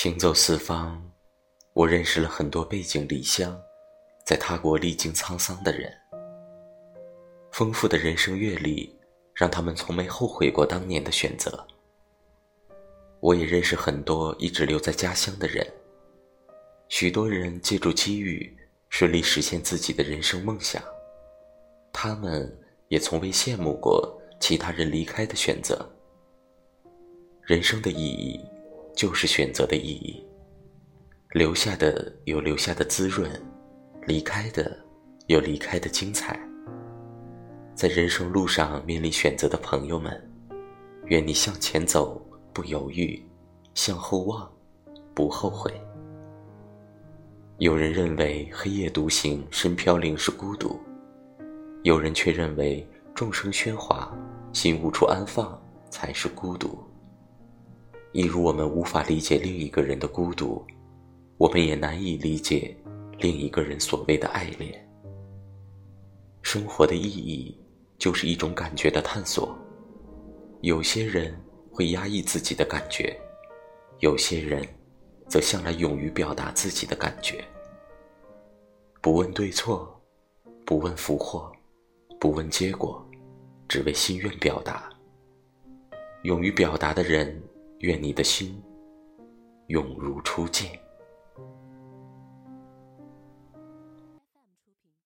行走四方，我认识了很多背井离乡，在他国历经沧桑的人。丰富的人生阅历，让他们从没后悔过当年的选择。我也认识很多一直留在家乡的人，许多人借助机遇，顺利实现自己的人生梦想。他们也从未羡慕过其他人离开的选择。人生的意义，就是选择的意义。留下的有留下的滋润，离开的有离开的精彩。在人生路上面临选择的朋友们，愿你向前走不犹豫，向后望不后悔。有人认为黑夜独行、身飘零是孤独。有人却认为众生喧哗，心无处安放才是孤独。一如我们无法理解另一个人的孤独，我们也难以理解另一个人所谓的爱恋。生活的意义就是一种感觉的探索。有些人会压抑自己的感觉，有些人则向来勇于表达自己的感觉。不问对错，不问福祸。不问结果，只为心愿表达。勇于表达的人，愿你的心永如初见。